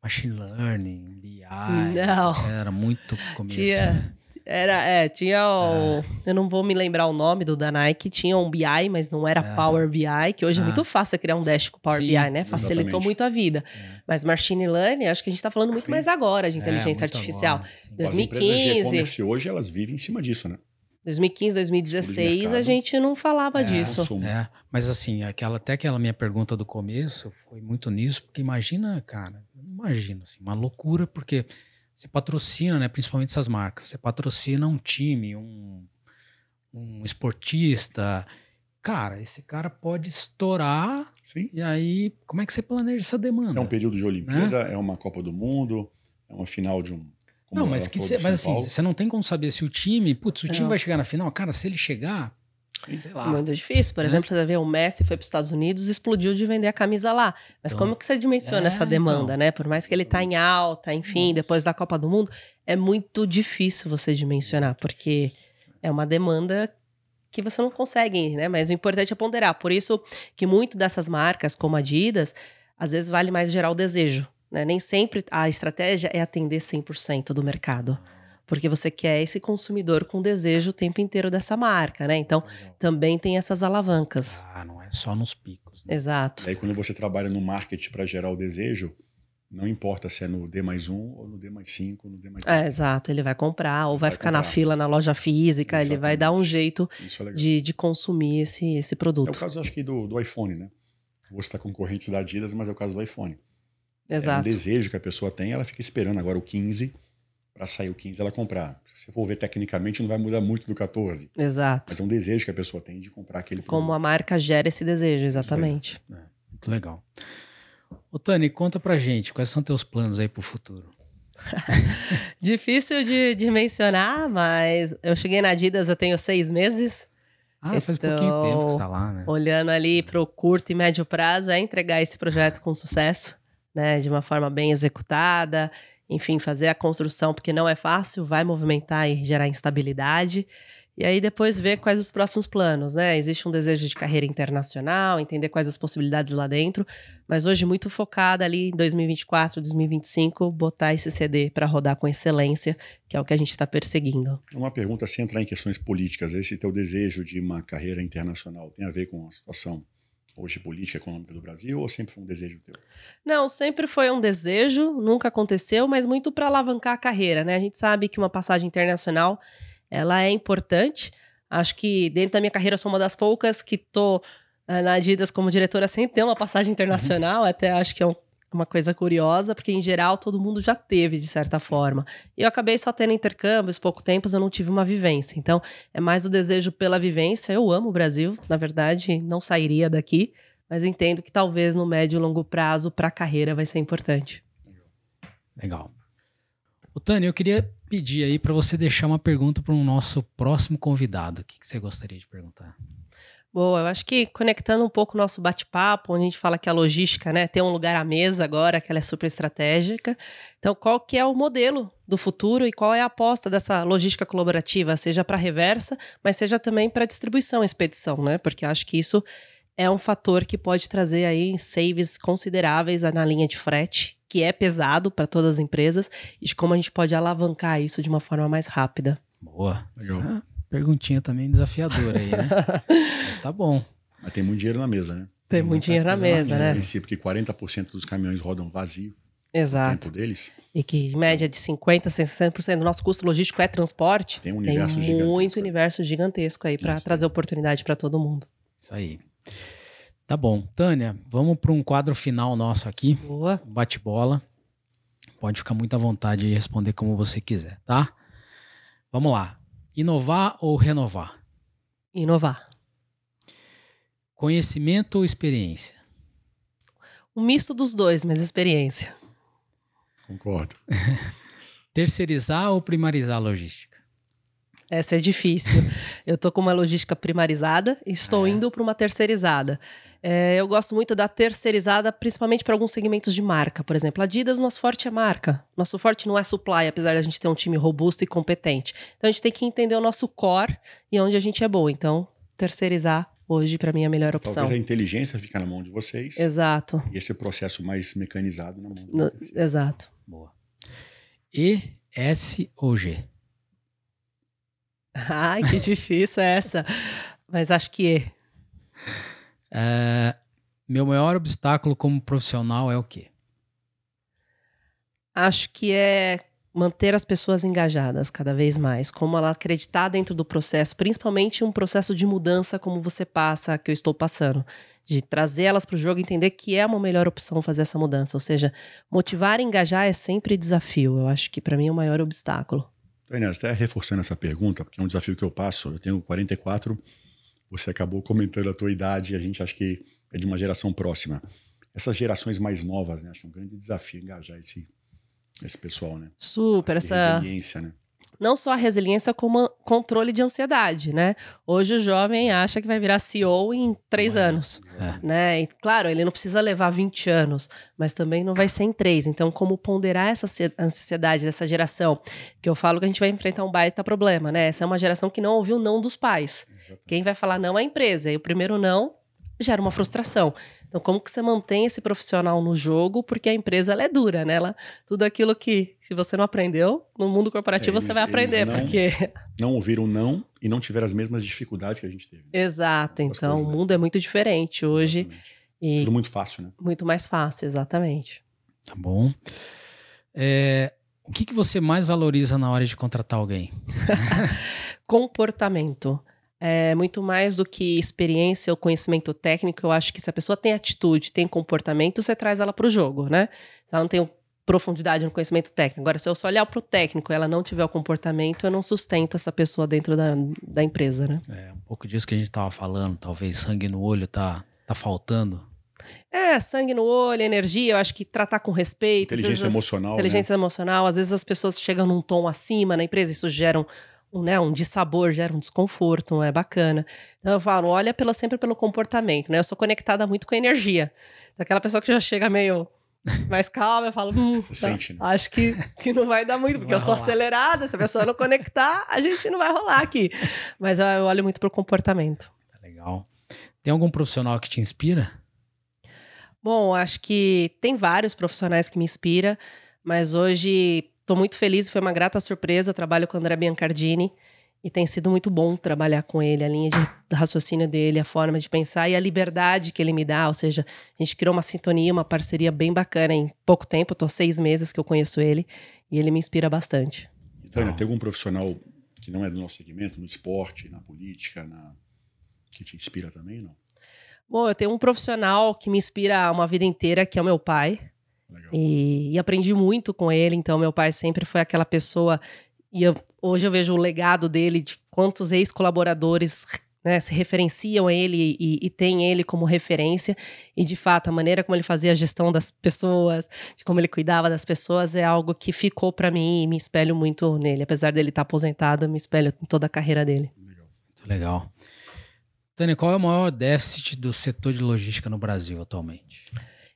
machine learning, BI. Não. Era muito começo. Tinha. Era, é, tinha o. Eu não vou me lembrar o nome do da Nike, tinha um BI, mas não era É. Power BI, que hoje Ah. é muito fácil criar um dash com Power Sim, BI, né? Facilitou exatamente. muito a vida. É. Mas machine learning, acho que a gente tá falando muito Sim. mais agora de inteligência É, artificial. agora, sim. As empresas de 2015. hoje, elas vivem em cima disso, né? 2015, 2016, a gente não falava É, disso. É, mas assim, aquela, até aquela minha pergunta do começo foi muito nisso, porque imagina, cara, imagina, assim, uma loucura, porque você patrocina, né, principalmente essas marcas, você patrocina um time, um, um esportista, cara, esse cara pode estourar, Sim. e aí, como é que você planeja essa demanda? É um período de Olimpíada, é uma Copa do Mundo, é uma final de um. Não, mas, que cê- mas assim, você não tem como saber se o time, putz, o time Não. vai chegar na final, cara, se ele chegar, Muito difícil. Por Né? exemplo, você vê o Messi foi para os Estados Unidos explodiu de vender a camisa lá. Mas Então, como que você dimensiona é, essa demanda, então. né? Por mais que ele tá em alta, enfim, depois da Copa do Mundo, é muito difícil você dimensionar, porque é uma demanda que você não consegue, né? Mas o importante é ponderar. Por isso que muito dessas marcas, como Adidas, às vezes vale mais gerar o desejo. Né? Nem sempre a estratégia é atender 100% do mercado. Porque você quer esse consumidor com desejo o tempo inteiro dessa marca, né? Então, também tem essas alavancas. ah, não é só nos picos, né? Exato. Daí, quando você trabalha no marketing para gerar o desejo, Não importa se é no D mais um ou no D mais cinco, ou no D mais É, exato. Ele vai comprar ou vai, Vai ficar na comprar. fila na loja física, ele vai dar um Exatamente. jeito é legal. de, de consumir esse, esse É o produto. caso, acho que, do, do iPhone, né? Você está concorrente da Adidas, mas é o caso do iPhone. É um Exato. desejo que a pessoa tem, ela fica esperando agora o 15 para sair o 15 ela comprar. Se você for ver tecnicamente, não vai mudar muito do 14. Exato. Mas é um desejo que a pessoa tem de comprar aquele Como produto. a marca gera esse desejo, exatamente. Muito legal. Ô, Tani, conta pra gente, quais são teus planos aí pro futuro? Difícil de, de mencionar, mas eu cheguei na Adidas, eu tenho seis meses. Ah, faz Então, pouquinho tempo que você tá lá, né? Olhando ali para o curto e médio prazo, é entregar esse projeto com sucesso, né? De uma forma bem executada, enfim, fazer a construção, porque não é fácil, vai movimentar e gerar instabilidade. E aí depois ver quais os próximos planos, né? Existe um desejo de carreira internacional, entender quais as possibilidades lá dentro, mas hoje muito focada ali em 2024, 2025, botar esse CD para rodar com excelência, que é o que a gente está perseguindo. Uma pergunta sem entrar em questões políticas. Esse teu desejo de uma carreira internacional tem a ver com a situação hoje política, econômica do Brasil ou sempre foi um desejo teu? Não, sempre foi um desejo, nunca aconteceu, mas muito para alavancar a carreira, né? A gente sabe que uma passagem internacional, ela é importante. Acho que dentro da minha carreira eu sou uma das poucas que tô eh, na Adidas como diretora sem ter uma passagem internacional, até acho que é um- uma coisa curiosa, porque em geral todo mundo já teve de certa forma. E eu acabei só tendo intercâmbios, pouco tempo, eu não tive uma vivência. Então, é mais o desejo pela vivência. Eu amo o Brasil, na verdade, não sairia daqui, mas entendo que talvez no médio e longo prazo para a carreira vai ser importante. Legal. Ô, Tani, eu queria pedir aí pra você deixar uma pergunta para o nosso próximo convidado. O que, que você gostaria de perguntar? Boa, eu acho que conectando um pouco o nosso bate-papo, onde a gente fala que a logística, né, tem um lugar à mesa agora, que ela é super estratégica. Então, qual que é o modelo do futuro e qual é a aposta dessa logística colaborativa, seja para reversa, mas seja também para distribuição e expedição, né? Porque acho que isso é um fator que pode trazer aí saves consideráveis na linha de frete, que é pesado para todas as empresas, e de como a gente pode alavancar isso de uma forma mais rápida. Boa. Legal. Ah, perguntinha também desafiadora aí, né? Mas tá bom. Mas tem muito dinheiro na mesa, né? Tem muito dinheiro na mesa, No né? princípio que 40% dos caminhões rodam vazio Exato. dentro deles. E que em média de 50%, 60% do nosso custo logístico é transporte. Tem um universo Tem gigantesco. muito universo gigantesco aí para trazer oportunidade para todo mundo. Isso aí. Tá bom. Tânia, vamos para um quadro final nosso aqui. Boa. Bate-bola. Pode ficar muito à vontade de responder como você quiser, tá? Vamos lá. Inovar ou renovar? Inovar. Conhecimento ou experiência? Um misto dos dois, mas experiência. Concordo. Terceirizar ou primarizar a logística? Essa é difícil. eu tô com uma logística primarizada e estou É. indo para uma terceirizada. É, eu gosto muito da terceirizada, principalmente para alguns segmentos de marca. Por exemplo, a Adidas, nosso forte é marca. Nosso forte não é supply, apesar de a gente ter um time robusto e competente. Então a gente tem que entender o nosso core e onde a gente é bom. Então, terceirizar hoje, para mim, é a melhor opção. Talvez a inteligência fica na mão de vocês Exato. e esse processo mais mecanizado na mão do No- terceiro. exato. Boa. E, S ou G? Ai, que difícil é essa. Mas acho que É, meu maior obstáculo como profissional é o quê? acho que é manter as pessoas engajadas cada vez mais, como ela acreditar dentro do processo, principalmente um processo de mudança como você passa, que eu estou passando, de trazer elas para o jogo, e entender que é uma melhor opção fazer essa mudança, ou seja, motivar e engajar é sempre desafio. Eu acho que para mim é o maior obstáculo. Tânia, até reforçando essa pergunta, porque é um desafio que eu passo. Eu tenho 44, você acabou comentando a tua idade, a gente acha que é de uma geração próxima. Essas gerações mais novas, né? Acho que é um grande desafio engajar esse, esse pessoal, né? Super, essa Resiliência, né? Não só a resiliência, como controle de ansiedade, né? Hoje o jovem acha que vai virar CEO em três é, anos. exatamente. né? E, claro, ele não precisa levar 20 anos, mas também não vai ser em três. Então, como ponderar essa ansi- ansiedade dessa geração? Que eu falo que a gente vai enfrentar um baita problema, né? Essa é uma geração que não ouviu não dos pais. Exatamente. Quem vai falar não é a empresa. E o primeiro não gera uma frustração. Então, como que você mantém esse profissional no jogo? Porque a empresa ela é dura, né? Ela, tudo aquilo que, se você não aprendeu, no mundo corporativo É, você eles- vai aprender, não- porque Não ouviram não e não tiveram as mesmas dificuldades que a gente teve. Exato, As então o coisas, né? mundo é muito diferente hoje Exatamente. e Tudo muito fácil, né? muito mais fácil, exatamente. Tá bom. É, o que, que você mais valoriza na hora de contratar alguém? Comportamento. É muito mais do que experiência ou conhecimento técnico. Eu acho que se a pessoa tem atitude, tem comportamento, você traz ela para o jogo, né? Se ela não tem profundidade no conhecimento técnico. Agora, se eu só olhar para o técnico e ela não tiver o comportamento, eu não sustento essa pessoa dentro da, da empresa, né? É um pouco disso que a gente estava falando. Talvez sangue no olho tá, tá faltando. É, sangue no olho, energia, eu acho que tratar com respeito. Inteligência vezes, emocional. Inteligência né? emocional. Às vezes as pessoas chegam num tom acima na empresa, isso gera um, um, né, um dissabor, gera um desconforto, não é bacana. Então eu falo, olha pela, sempre pelo comportamento, né? Eu sou conectada muito com a energia. Então, aquela pessoa que já chega meio mais calma, eu falo, hum, tá, sente, né? acho que, que não vai dar muito, porque eu sou rolar. acelerada, se a pessoa não conectar, a gente não vai rolar aqui. Mas eu, eu olho muito pro comportamento. Tá legal. Tem algum profissional que te inspira? Bom, acho que tem vários profissionais que me inspiram, mas hoje estou muito feliz, foi uma grata surpresa. Trabalho com o André Biancardini e tem sido muito bom trabalhar com ele, a linha de raciocínio dele, a forma de pensar e a liberdade que ele me dá. Ou seja, a gente criou uma sintonia, uma parceria bem bacana em pouco tempo. Estou seis meses que eu conheço ele e ele me inspira bastante. Tânia, tem algum profissional que não é do nosso segmento, no esporte, na política, na... que te inspira também, não? Bom, eu tenho um profissional que me inspira uma vida inteira, que é o meu pai. Legal. E, e aprendi muito com ele. Então, meu pai sempre foi aquela pessoa. E eu- hoje eu vejo o legado dele, de quantos ex-colaboradores né, se referenciam a ele e, e têm ele como referência. E, de fato, a maneira como ele fazia a gestão das pessoas, de como ele cuidava das pessoas, é algo que ficou para mim e me espelho muito nele. Apesar dele estar aposentado, eu me espelho em toda a carreira dele. Muito legal. Tânia, qual é o maior déficit do setor de logística no Brasil atualmente?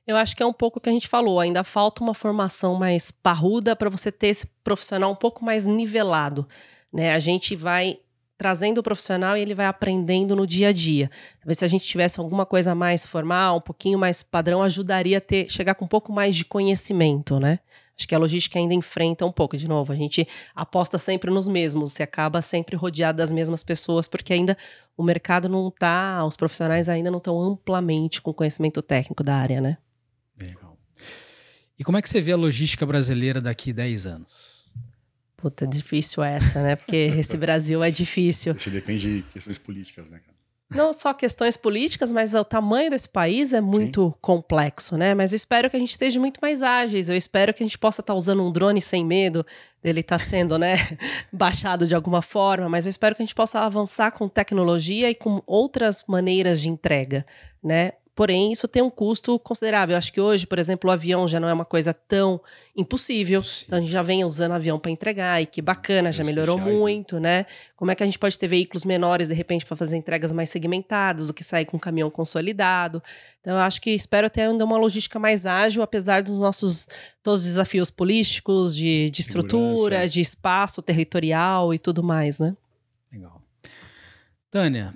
Eu acho que é um pouco o que a gente falou. Ainda falta uma formação mais parruda para você ter esse profissional um pouco mais nivelado. Né? A gente vai trazendo o profissional e ele vai aprendendo no dia a dia. Talvez se a gente tivesse alguma coisa mais formal, um pouquinho mais padrão, ajudaria a ter, chegar com um pouco mais de conhecimento, né? Acho que a logística ainda enfrenta um pouco, de novo, a gente aposta sempre nos mesmos, você acaba sempre rodeado das mesmas pessoas, porque ainda o mercado não está, os profissionais ainda não estão amplamente com conhecimento técnico da área, né? Legal. E como é que você vê a logística brasileira daqui 10 anos? Puta, difícil essa, né? Porque esse Brasil é difícil. Isso depende de questões políticas, né, cara? Não só questões políticas, mas o tamanho desse país é muito complexo, né? Mas eu espero que a gente esteja muito mais ágeis. Eu espero que a gente possa estar usando um drone sem medo dele estar sendo, né, baixado de alguma forma. Mas eu espero que a gente possa avançar com tecnologia e com outras maneiras de entrega, né? Porém, isso tem um custo considerável. Eu acho que hoje, por exemplo, o avião já não é uma coisa tão impossível. Impossível. Então a gente já vem usando avião para entregar e que bacana, já melhorou né? muito, né? Como é que a gente pode ter veículos menores, de repente, para fazer entregas mais segmentadas do que sair com um caminhão consolidado? Então, eu acho que espero ter ainda uma logística mais ágil, apesar dos nossos todos os desafios políticos, de, de estrutura, de espaço territorial e tudo mais, né? Legal. Tânia,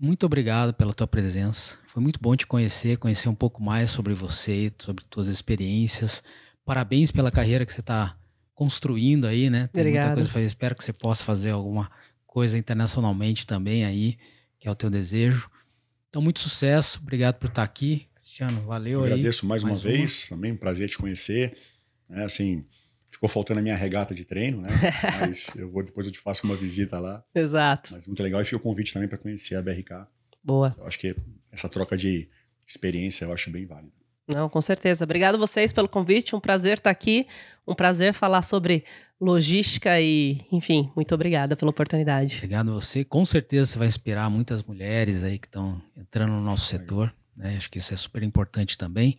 muito obrigado pela tua presença. Foi muito bom te conhecer, conhecer um pouco mais sobre você, sobre tuas experiências. Parabéns pela carreira que você está construindo aí, né? Tem muita Obrigada. coisa a fazer. Espero que você possa fazer alguma coisa internacionalmente também aí, que é o teu desejo. Então, muito sucesso. Obrigado por estar aqui. Cristiano, valeu Eu aí. agradeço mais, uma Mais uma. vez, também um prazer te conhecer. É, assim, ficou faltando a minha regata de treino, né? Mas eu vou, depois eu te faço uma visita lá. Exato. Mas muito legal. E fica o convite também para conhecer a BRK. Boa. Eu acho que essa troca de experiência eu acho bem válida. Não, com certeza. Obrigado vocês pelo convite. Um prazer estar aqui. Um prazer falar sobre logística e, enfim, muito obrigada pela oportunidade. Obrigado a você. Com certeza você vai inspirar muitas mulheres aí que estão entrando no nosso setor. Né? Acho que isso é super importante também.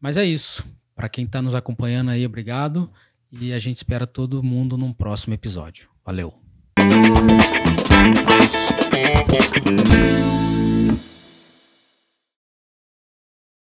Mas é isso. Para quem está nos acompanhando aí, obrigado. E a gente espera todo mundo num próximo episódio. Valeu.